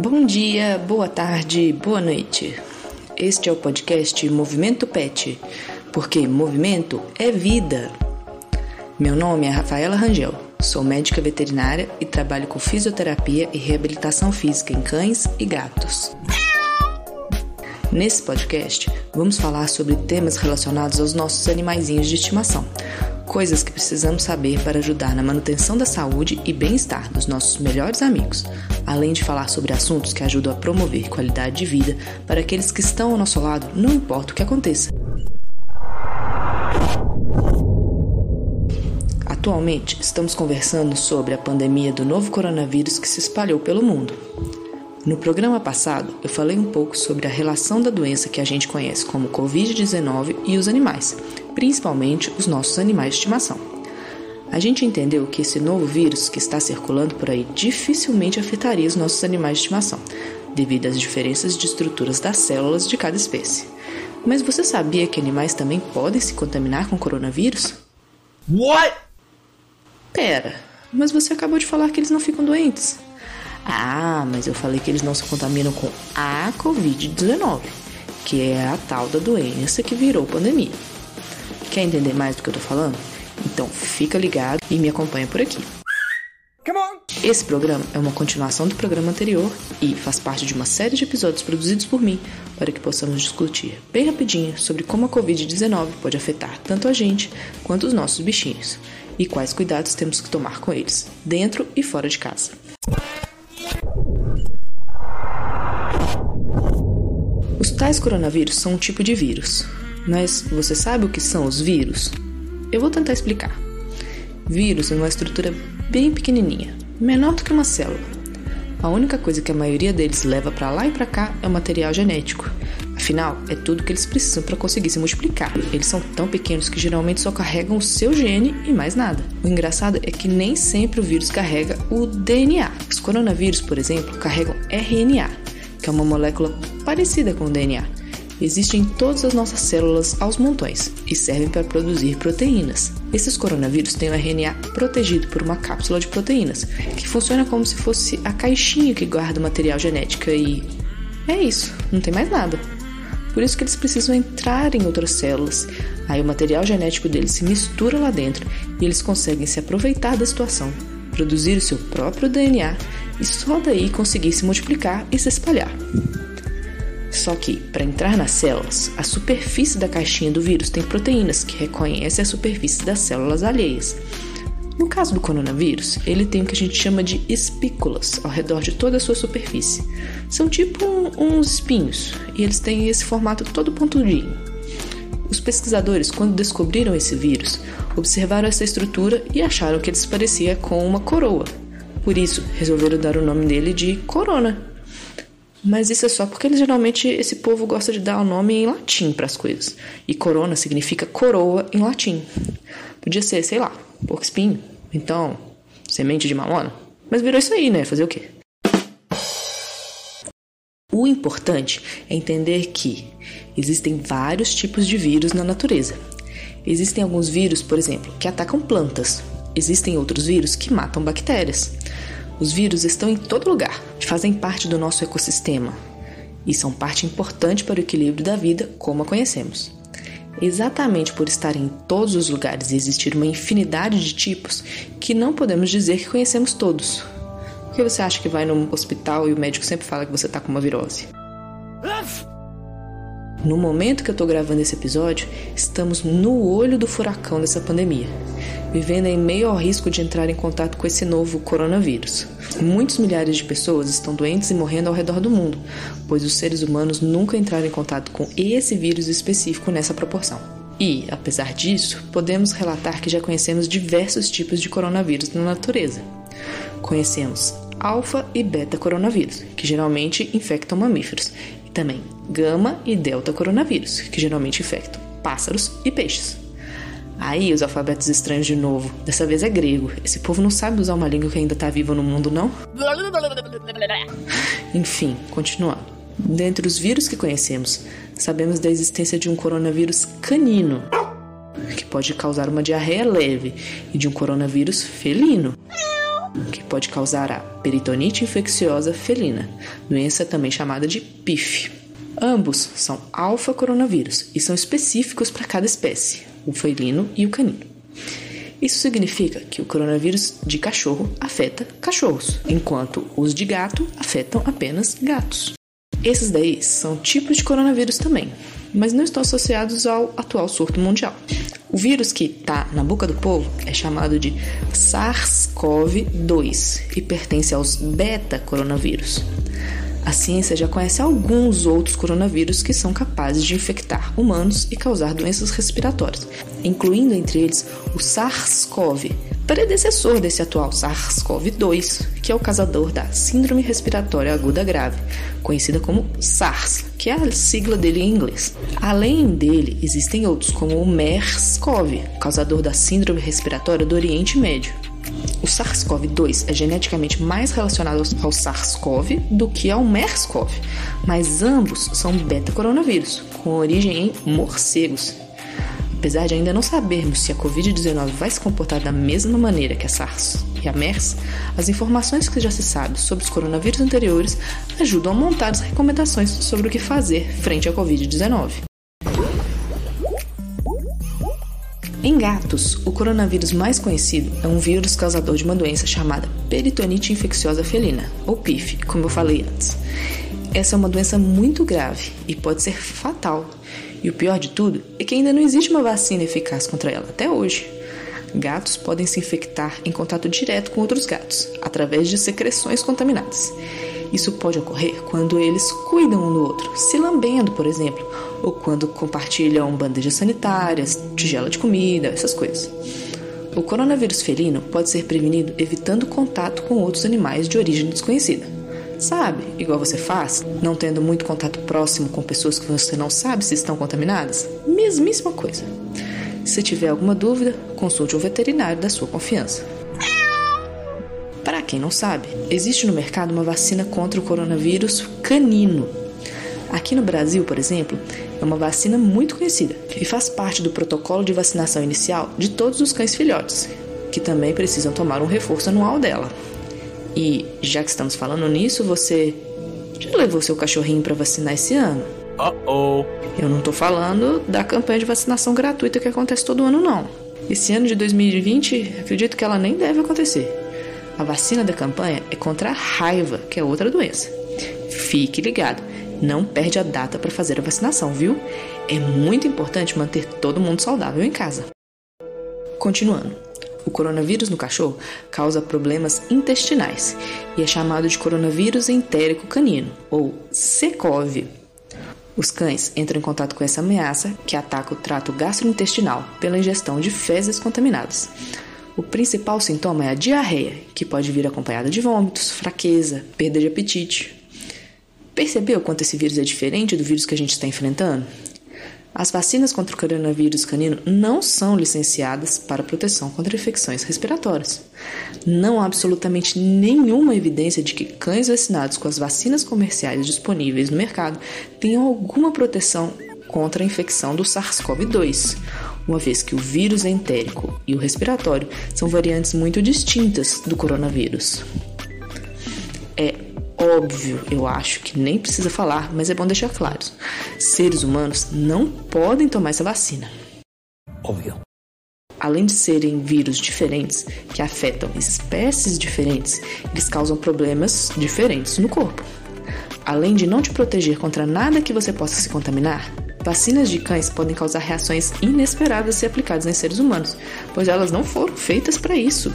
Bom dia, boa tarde, boa noite. Este é o podcast Movimento Pet, porque movimento é vida. Meu nome é Rafaela Rangel, sou médica veterinária e trabalho com fisioterapia e reabilitação física em cães e gatos. Nesse podcast, vamos falar sobre temas relacionados aos nossos animaizinhos de estimação, coisas que precisamos saber para ajudar na manutenção da saúde e bem-estar dos nossos melhores amigos, além de falar sobre assuntos que ajudam a promover qualidade de vida para aqueles que estão ao nosso lado, não importa o que aconteça. Atualmente, estamos conversando sobre a pandemia do novo coronavírus que se espalhou pelo mundo. No programa passado, eu falei um pouco sobre a relação da doença que a gente conhece como Covid-19 e os animais, principalmente os nossos animais de estimação. A gente entendeu que esse novo vírus que está circulando por aí dificilmente afetaria os nossos animais de estimação, devido às diferenças de estruturas das células de cada espécie. Mas você sabia que animais também podem se contaminar com coronavírus? What? Pera, mas você acabou de falar que eles não ficam doentes. Ah, mas eu falei que eles não se contaminam com a Covid-19, que é a tal da doença que virou pandemia. Quer entender mais do que eu tô falando? Então fica ligado e me acompanha por aqui. Esse programa é uma continuação do programa anterior e faz parte de uma série de episódios produzidos por mim para que possamos discutir bem rapidinho sobre como a Covid-19 pode afetar tanto a gente quanto os nossos bichinhos e quais cuidados temos que tomar com eles, dentro e fora de casa. Os tais coronavírus são um tipo de vírus, mas você sabe o que são os vírus? Eu vou tentar explicar. Vírus é uma estrutura bem pequenininha, menor do que uma célula. A única coisa que a maioria deles leva para lá e para cá é o material genético. Afinal, é tudo que eles precisam para conseguir se multiplicar. Eles são tão pequenos que geralmente só carregam o seu gene e mais nada. O engraçado é que nem sempre o vírus carrega o DNA. Os coronavírus, por exemplo, carregam RNA, que é uma molécula parecida com o DNA. Existem em todas as nossas células aos montões e servem para produzir proteínas. Esses coronavírus têm o RNA protegido por uma cápsula de proteínas, que funciona como se fosse a caixinha que guarda o material genético e é isso, não tem mais nada. Por isso que eles precisam entrar em outras células. Aí o material genético deles se mistura lá dentro e eles conseguem se aproveitar da situação, produzir o seu próprio DNA e só daí conseguir se multiplicar e se espalhar. Só que, para entrar nas células, a superfície da caixinha do vírus tem proteínas que reconhecem a superfície das células alheias. No caso do coronavírus, ele tem o que a gente chama de espículas ao redor de toda a sua superfície. São tipo um, uns espinhos e eles têm esse formato todo pontudinho. Os pesquisadores, quando descobriram esse vírus, observaram essa estrutura e acharam que ele se parecia com uma coroa. Por isso, resolveram dar o nome dele de corona. Mas isso é só porque eles, geralmente esse povo gosta de dar o nome em latim para as coisas. E corona significa coroa em latim. Podia ser, sei lá, porco espinho, então, semente de mamona. Mas virou isso aí, né? Fazer o quê? O importante é entender que existem vários tipos de vírus na natureza. Existem alguns vírus, por exemplo, que atacam plantas. Existem outros vírus que matam bactérias. Os vírus estão em todo lugar, fazem parte do nosso ecossistema e são parte importante para o equilíbrio da vida como a conhecemos. Exatamente por estar em todos os lugares e existir uma infinidade de tipos que não podemos dizer que conhecemos todos. Por que você acha que vai no hospital e o médico sempre fala que você está com uma virose? No momento que eu estou gravando esse episódio, estamos no olho do furacão dessa pandemia, vivendo em meio ao risco de entrar em contato com esse novo coronavírus. Muitos milhares de pessoas estão doentes e morrendo ao redor do mundo, pois os seres humanos nunca entraram em contato com esse vírus específico nessa proporção. E, apesar disso, podemos relatar que já conhecemos diversos tipos de coronavírus na natureza. Conhecemos alfa e beta coronavírus, que geralmente infectam mamíferos, e também gama e delta coronavírus, que geralmente infectam pássaros e peixes. Aí os alfabetos estranhos de novo. Dessa vez é grego. Esse povo não sabe usar uma língua que ainda tá viva no mundo, não? Enfim, continuando. Dentre os vírus que conhecemos, sabemos da existência de um coronavírus canino, que pode causar uma diarreia leve, e de um coronavírus felino, que pode causar a peritonite infecciosa felina, doença também chamada de PIF. Ambos são alfa-coronavírus e são específicos para cada espécie, o felino e o canino. Isso significa que o coronavírus de cachorro afeta cachorros, enquanto os de gato afetam apenas gatos. Esses daí são tipos de coronavírus também, mas não estão associados ao atual surto mundial. O vírus que está na boca do povo é chamado de SARS-CoV-2 e pertence aos beta-coronavírus. A ciência já conhece alguns outros coronavírus que são capazes de infectar humanos e causar doenças respiratórias, incluindo entre eles o SARS-CoV, predecessor desse atual SARS-CoV-2, que é o causador da Síndrome Respiratória Aguda Grave, conhecida como SARS, que é a sigla dele em inglês. Além dele, existem outros, como o MERS-CoV, causador da Síndrome Respiratória do Oriente Médio. O SARS-CoV-2 é geneticamente mais relacionado ao SARS-CoV do que ao MERS-CoV, mas ambos são beta-coronavírus, com origem em morcegos. Apesar de ainda não sabermos se a Covid-19 vai se comportar da mesma maneira que a SARS e a MERS, as informações que já se sabe sobre os coronavírus anteriores ajudam a montar as recomendações sobre o que fazer frente à Covid-19. Em gatos, o coronavírus mais conhecido é um vírus causador de uma doença chamada peritonite infecciosa felina, ou PIF, como eu falei antes. Essa é uma doença muito grave e pode ser fatal. E o pior de tudo é que ainda não existe uma vacina eficaz contra ela até hoje. Gatos podem se infectar em contato direto com outros gatos, através de secreções contaminadas. Isso pode ocorrer quando eles cuidam um do outro, se lambendo, por exemplo, ou quando compartilham bandejas sanitárias, tigela de comida, essas coisas. O coronavírus felino pode ser prevenido evitando contato com outros animais de origem desconhecida. Sabe, igual você faz, não tendo muito contato próximo com pessoas que você não sabe se estão contaminadas? Mesmíssima coisa. Se tiver alguma dúvida, consulte um veterinário da sua confiança. Para quem não sabe, existe no mercado uma vacina contra o coronavírus canino. Aqui no Brasil, por exemplo, é uma vacina muito conhecida e faz parte do protocolo de vacinação inicial de todos os cães filhotes, que também precisam tomar um reforço anual dela. E já que estamos falando nisso, você já levou seu cachorrinho para vacinar esse ano? Uh oh. Eu não tô falando da campanha de vacinação gratuita que acontece todo ano, não. Esse ano de 2020, acredito que ela nem deve acontecer. A vacina da campanha é contra a raiva, que é outra doença. Fique ligado, não perde a data para fazer a vacinação, viu? É muito importante manter todo mundo saudável em casa. Continuando. O coronavírus no cachorro causa problemas intestinais e é chamado de coronavírus entérico canino, ou CCOV. Os cães entram em contato com essa ameaça que ataca o trato gastrointestinal pela ingestão de fezes contaminadas. O principal sintoma é a diarreia, que pode vir acompanhada de vômitos, fraqueza, perda de apetite. Percebeu quanto esse vírus é diferente do vírus que a gente está enfrentando? As vacinas contra o coronavírus canino não são licenciadas para proteção contra infecções respiratórias. Não há absolutamente nenhuma evidência de que cães vacinados com as vacinas comerciais disponíveis no mercado tenham alguma proteção contra a infecção do SARS-CoV-2, uma vez que o vírus entérico e o respiratório são variantes muito distintas do coronavírus. Óbvio, eu acho que nem precisa falar, mas é bom deixar claro: seres humanos não podem tomar essa vacina. Óbvio. Além de serem vírus diferentes que afetam espécies diferentes, eles causam problemas diferentes no corpo. Além de não te proteger contra nada que você possa se contaminar, Vacinas de cães podem causar reações inesperadas se aplicadas em seres humanos, pois elas não foram feitas para isso.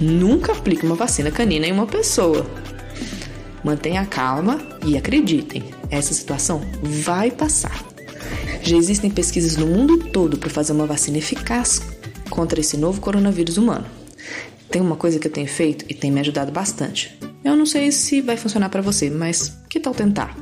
Nunca aplique uma vacina canina em uma pessoa. Mantenha calma e acreditem, essa situação vai passar. Já existem pesquisas no mundo todo para fazer uma vacina eficaz contra esse novo coronavírus humano. Tem uma coisa que eu tenho feito e tem me ajudado bastante. Eu não sei se vai funcionar para você, mas que tal tentar?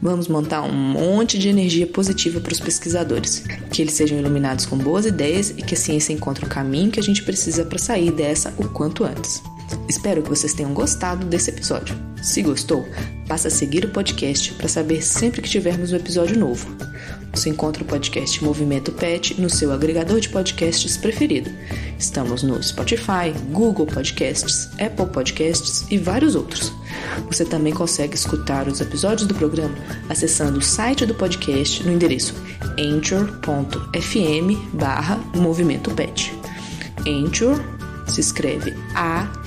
Vamos montar um monte de energia positiva para os pesquisadores, que eles sejam iluminados com boas ideias e que a ciência encontre o caminho que a gente precisa para sair dessa o quanto antes. Espero que vocês tenham gostado desse episódio. Se gostou, passa a seguir o podcast para saber sempre que tivermos um episódio novo. Você encontra o podcast Movimento Pet no seu agregador de podcasts preferido Estamos no Spotify, Google Podcasts, Apple Podcasts e vários outros. Você também consegue escutar os episódios do programa acessando o site do podcast no endereço anchor.fm barra Movimento Pet. Anchor se escreve A-N-C-H-O-R.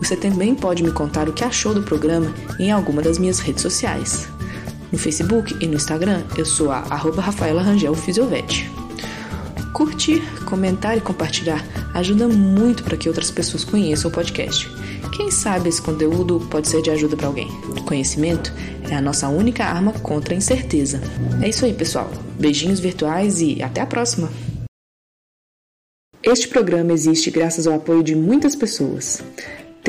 Você também pode me contar o que achou do programa em alguma das minhas redes sociais. No Facebook e no Instagram, eu sou a arroba Rafaela Rangel. Curtir, comentar e compartilhar ajuda muito para que outras pessoas conheçam o podcast. Quem sabe esse conteúdo pode ser de ajuda para alguém. Conhecimento é a nossa única arma contra a incerteza. É isso aí, pessoal. Beijinhos virtuais e até a próxima! Este programa existe graças ao apoio de muitas pessoas.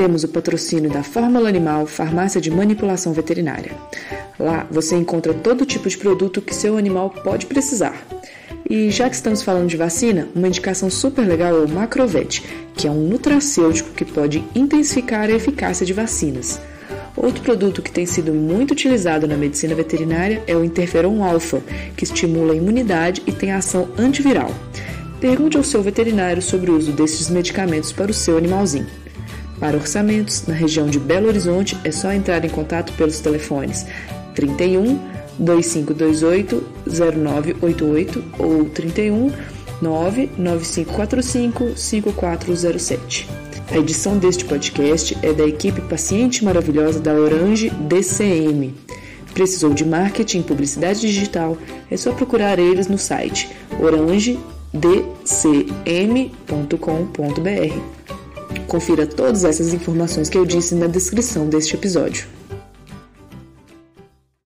Temos o patrocínio da Fórmula Animal Farmácia de Manipulação Veterinária. Lá você encontra todo tipo de produto que seu animal pode precisar. E já que estamos falando de vacina, uma indicação super legal é o Macrovet, que é um nutracêutico que pode intensificar a eficácia de vacinas. Outro produto que tem sido muito utilizado na medicina veterinária é o interferon alfa, que estimula a imunidade e tem ação antiviral. Pergunte ao seu veterinário sobre o uso desses medicamentos para o seu animalzinho. Para orçamentos, na região de Belo Horizonte, é só entrar em contato pelos telefones 31 2528 0988 ou 31 99545 5407. A edição deste podcast é da equipe paciente maravilhosa da Orange DCM. Precisou de marketing e publicidade digital? É só procurar eles no site orangedcm.com.br. Confira todas essas informações que eu disse na descrição deste episódio.